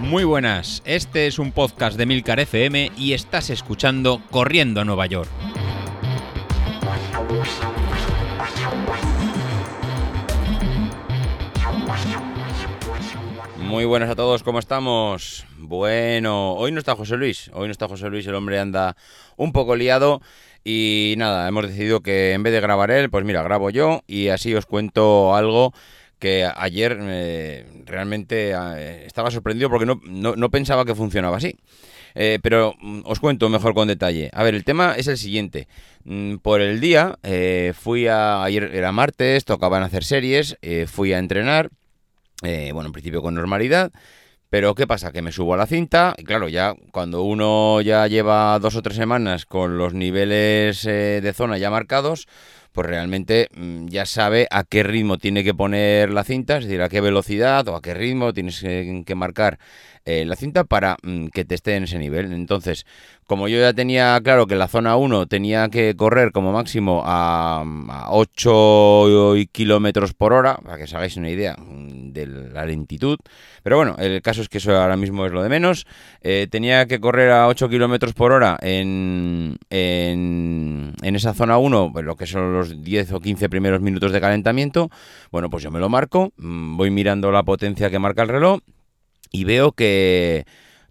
Muy buenas, este es un podcast de Milcar FM y estás escuchando Corriendo a Nueva York. Muy buenas a todos, ¿cómo estamos? Bueno, hoy no está José Luis, hoy no está José Luis, el hombre anda un poco liado y nada, hemos decidido que en vez de grabar él, pues mira, grabo yo y así os cuento algo que ayer eh, realmente eh, estaba sorprendido porque no, no, pensaba que funcionaba así. Eh, pero mm, os cuento mejor con detalle. A ver, el tema es el siguiente. Mm, por el día fui a... Ayer era martes, tocaban hacer series, fui a entrenar, bueno, en principio con normalidad. Pero ¿qué pasa? Que me subo a la cinta y claro, ya cuando uno ya lleva dos o tres semanas con los niveles de zona ya marcados, pues realmente mm, ya sabe a qué ritmo tiene que poner la cinta, es decir, a qué velocidad o a qué ritmo tienes que, marcar eh, la cinta para mm, que te esté en ese nivel. Entonces, como yo ya tenía claro que la zona 1 tenía que correr como máximo a, 8 kilómetros por hora, para que os hagáis una idea mm, de la lentitud, pero bueno, el caso es que eso ahora mismo es lo de menos, eh, tenía que correr a 8 kilómetros por hora en, en, en esa zona 1, pues lo que son los 10 o 15 primeros minutos de calentamiento, bueno, pues yo me lo marco, mm, voy mirando la potencia que marca el reloj y veo que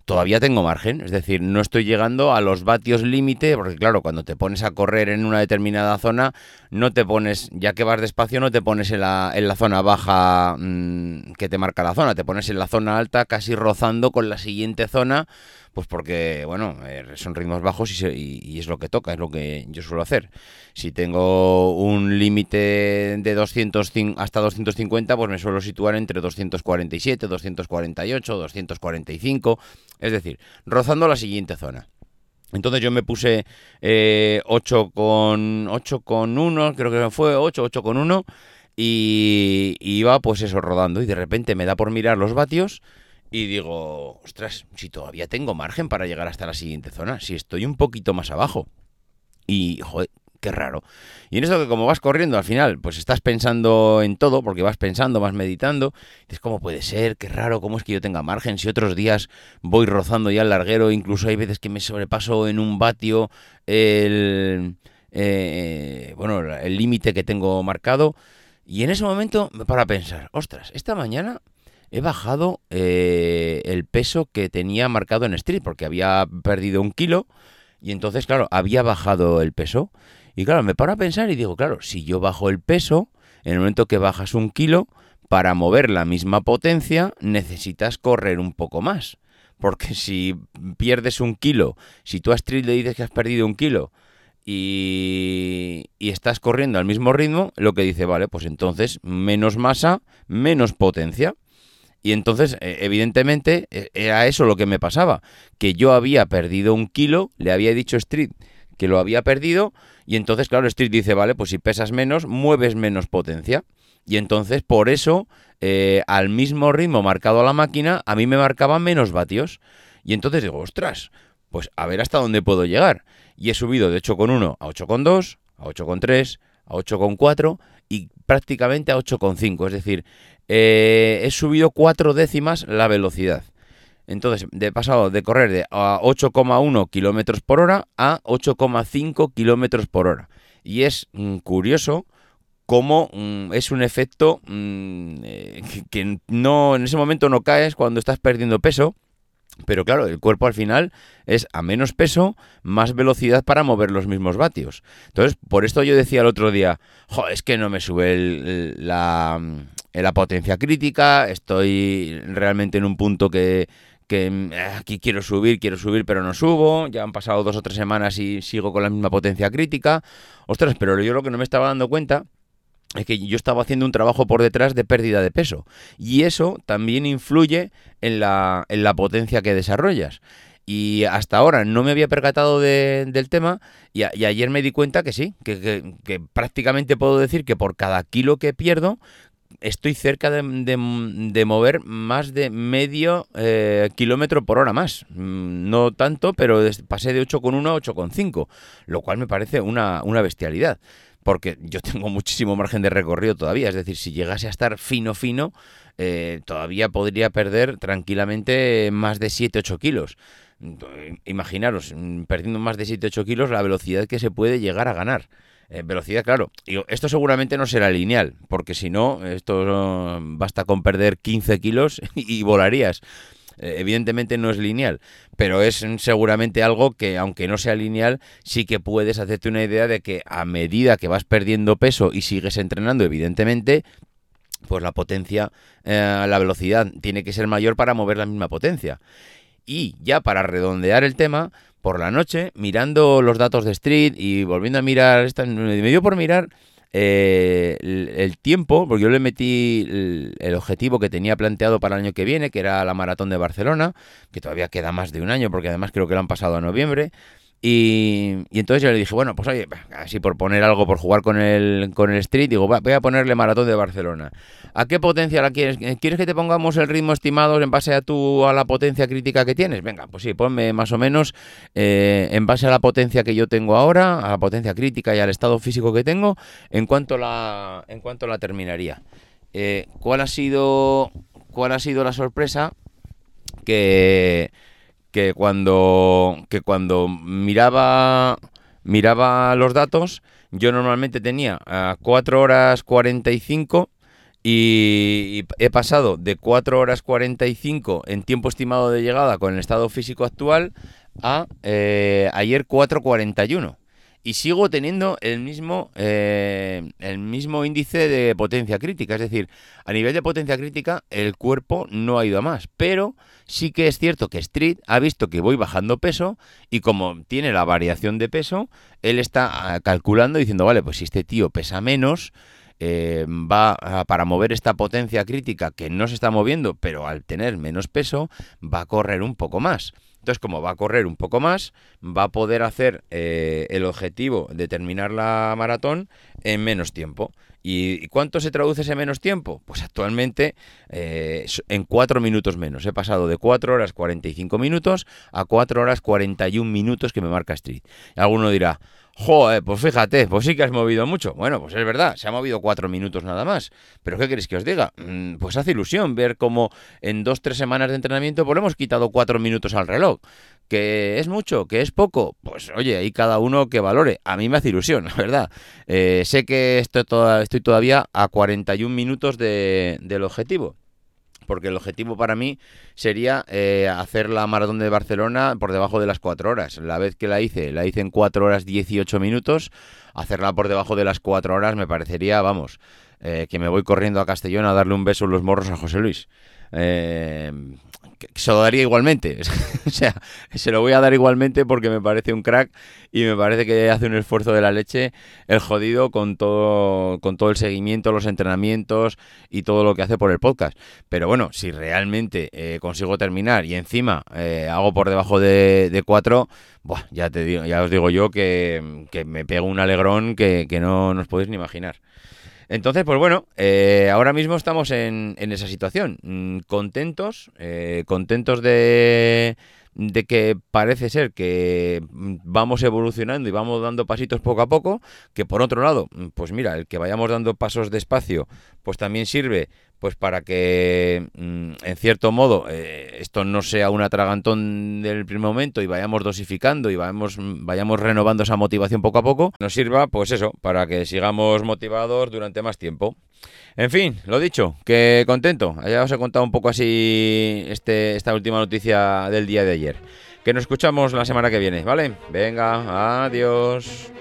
todavía tengo margen, es decir, no estoy llegando a los vatios límite, porque claro, cuando te pones a correr en una determinada zona, no te pones, ya que vas despacio, no te pones en la, en la zona baja mm, que te marca la zona, te pones en la zona alta casi rozando con la siguiente zona pues porque, bueno, eh, son ritmos bajos y, es lo que toca, es lo que yo suelo hacer. Si tengo un límite de 200 hasta 250, pues me suelo situar entre 247, 248, 245, es decir, rozando la siguiente zona. Entonces yo me puse 8 con 8 con 1, creo que fue 8, 8 con 1 y iba pues eso rodando y de repente me da por mirar los vatios y digo, ostras, si todavía tengo margen para llegar hasta la siguiente zona, si estoy un poquito más abajo. Y, joder, qué raro. Y en esto que como vas corriendo al final, pues estás pensando en todo, porque vas pensando, vas meditando, dices, ¿cómo puede ser? Qué raro, ¿cómo es que yo tenga margen? Si otros días voy rozando ya el larguero, incluso hay veces que me sobrepaso en un vatio el, eh, bueno, el límite que tengo marcado. Y en ese momento me paro a pensar, ostras, esta mañana he bajado eh, el peso que tenía marcado en Street, porque había perdido un kilo y entonces, claro, había bajado el peso. Y claro, me paro a pensar y digo, claro, si yo bajo el peso, en el momento que bajas un kilo, para mover la misma potencia necesitas correr un poco más. Porque si pierdes un kilo, si tú a Street le dices que has perdido un kilo y, y, estás corriendo al mismo ritmo, lo que dice, vale, pues entonces menos masa, menos potencia. Y entonces, eh, evidentemente, e, era eso lo que me pasaba, que yo había perdido un kilo, le había dicho Street que lo había perdido, y entonces, claro, Street dice, vale, pues si pesas menos, mueves menos potencia. Y entonces, por eso, eh, al mismo ritmo marcado a la máquina, a mí me marcaba menos vatios. Y entonces digo, ostras, pues a ver hasta dónde puedo llegar. Y he subido de 8,1 a 8,2, a 8,3, a 8,4 y prácticamente a 8,5. Es decir, eh, he subido cuatro décimas la velocidad. Entonces, he pasado de correr de a 8,1 kilómetros por hora a 8,5 kilómetros por hora. Y es mm, curioso cómo mm, es un efecto mm, eh, que, no en ese momento no caes cuando estás perdiendo peso. Pero claro, el cuerpo al final es a menos peso, más velocidad para mover los mismos vatios. Entonces, por esto yo decía el otro día, es que no me sube en la potencia crítica, estoy realmente en un punto que, que eh, aquí quiero subir, quiero subir, pero no subo, ya han pasado dos o tres semanas y sigo con la misma potencia crítica. Ostras, pero yo lo que no me estaba dando cuenta es que yo estaba haciendo un trabajo por detrás de pérdida de peso. Y eso también influye en la, en la potencia que desarrollas. Y hasta ahora no me había percatado del tema y, ayer me di cuenta que sí, que, prácticamente puedo decir que por cada kilo que pierdo, estoy cerca de, mover más de medio eh, kilómetro por hora más. Mm, no tanto, pero pasé de 8,1 a 8,5, lo cual me parece una, una bestialidad. Porque yo tengo muchísimo margen de recorrido todavía. Es decir, si llegase a estar fino, fino, eh, todavía podría perder tranquilamente más de 7-8 kilos. Imaginaros, mm, perdiendo más de 7-8 kilos, la velocidad que se puede llegar a ganar. Eh, velocidad, claro. esto seguramente no será lineal, porque si no, esto basta con perder 15 kilos y volarías. Eh, evidentemente no es lineal, pero es seguramente algo que, aunque no sea lineal, sí que puedes hacerte una idea de que a medida que vas perdiendo peso y sigues entrenando, evidentemente, pues la potencia, eh, la velocidad tiene que ser mayor para mover la misma potencia. Y ya para redondear el tema, por la noche, mirando los datos de Street y volviendo a mirar, esta, me dio por mirar eh, el, tiempo, porque yo le metí el, objetivo que tenía planteado para el año que viene, que era la maratón de Barcelona, que todavía queda más de un año, porque además creo que lo han pasado a noviembre. Y, entonces yo le dije, bueno, pues oye, así por poner algo, por jugar con el, con el Street, digo, voy a ponerle maratón de Barcelona. ¿A qué potencia la quieres? ¿Quieres que te pongamos el ritmo estimado en base a tu, a la potencia crítica que tienes? Venga, pues sí, ponme más o menos eh, en base a la potencia que yo tengo ahora, a la potencia crítica y al estado físico que tengo, en cuanto la, en cuanto la terminaría. Eh, ¿Cuál ha sido, cuál ha sido la sorpresa? Que que cuando, que cuando miraba, miraba los datos, yo normalmente tenía a 4 horas 45 y, y he pasado de 4 horas 45 en tiempo estimado de llegada con el estado físico actual a eh, ayer 4.41 y sigo teniendo el mismo, eh, el mismo índice de potencia crítica. Es decir, a nivel de potencia crítica, el cuerpo no ha ido a más. Pero sí que es cierto que Street ha visto que voy bajando peso y como tiene la variación de peso, él está ah, calculando diciendo, vale, pues si este tío pesa menos, eh, va para mover esta potencia crítica que no se está moviendo, pero al tener menos peso, va a correr un poco más. Entonces, como va a correr un poco más, va a poder hacer eh, el objetivo de terminar la maratón en menos tiempo. ¿Y cuánto se traduce ese menos tiempo? Pues actualmente eh, en 4 minutos menos. He pasado de 4 horas 45 minutos a 4 horas 41 minutos que me marca Street. alguno dirá, Joder, pues fíjate, pues sí que has movido mucho. Bueno, pues es verdad, se ha movido cuatro minutos nada más. Pero ¿qué queréis que os diga? Mm, pues hace ilusión ver cómo en dos, tres semanas de entrenamiento pues hemos quitado cuatro minutos al reloj. ¿Que es mucho? ¿Que es poco? Pues oye, ahí cada uno que valore. A mí me hace ilusión, la verdad. Eh, sé que estoy, estoy todavía a 41 minutos de, del objetivo porque el objetivo para mí sería eh, hacer la maratón de Barcelona por debajo de las 4 horas. La vez que la hice, la hice en 4 horas 18 minutos. Hacerla por debajo de las 4 horas me parecería, vamos, eh, que me voy corriendo a Castellón a darle un beso en los morros a José Luis. Eh, se lo daría igualmente. o sea, se lo voy a dar igualmente porque me parece un crack y me parece que hace un esfuerzo de la leche el jodido con todo, con todo el seguimiento, los entrenamientos y todo lo que hace por el podcast. Pero bueno, si realmente eh, consigo terminar y encima eh, hago por debajo de, de cuatro, ya te digo, ya os digo yo que, me pego un alegrón que, que no, no os podéis ni imaginar. Entonces, pues bueno, eh, ahora mismo estamos en, esa situación. Mm, contentos, eh, contentos de, de que parece ser que mm, vamos evolucionando y vamos dando pasitos poco a poco, que por otro lado, mm, pues mira, el que vayamos dando pasos despacio, pues también sirve pues para que mm, en cierto modo eh, esto no sea un atragantón del primer momento y vayamos dosificando y vayamos, vayamos renovando esa motivación poco a poco, nos sirva pues eso, para que sigamos motivados durante más tiempo. En fin, lo dicho, que contento. Ya os he contado un poco así este, esta última noticia del día de ayer. Que nos escuchamos la semana que viene, ¿vale? Venga, adiós.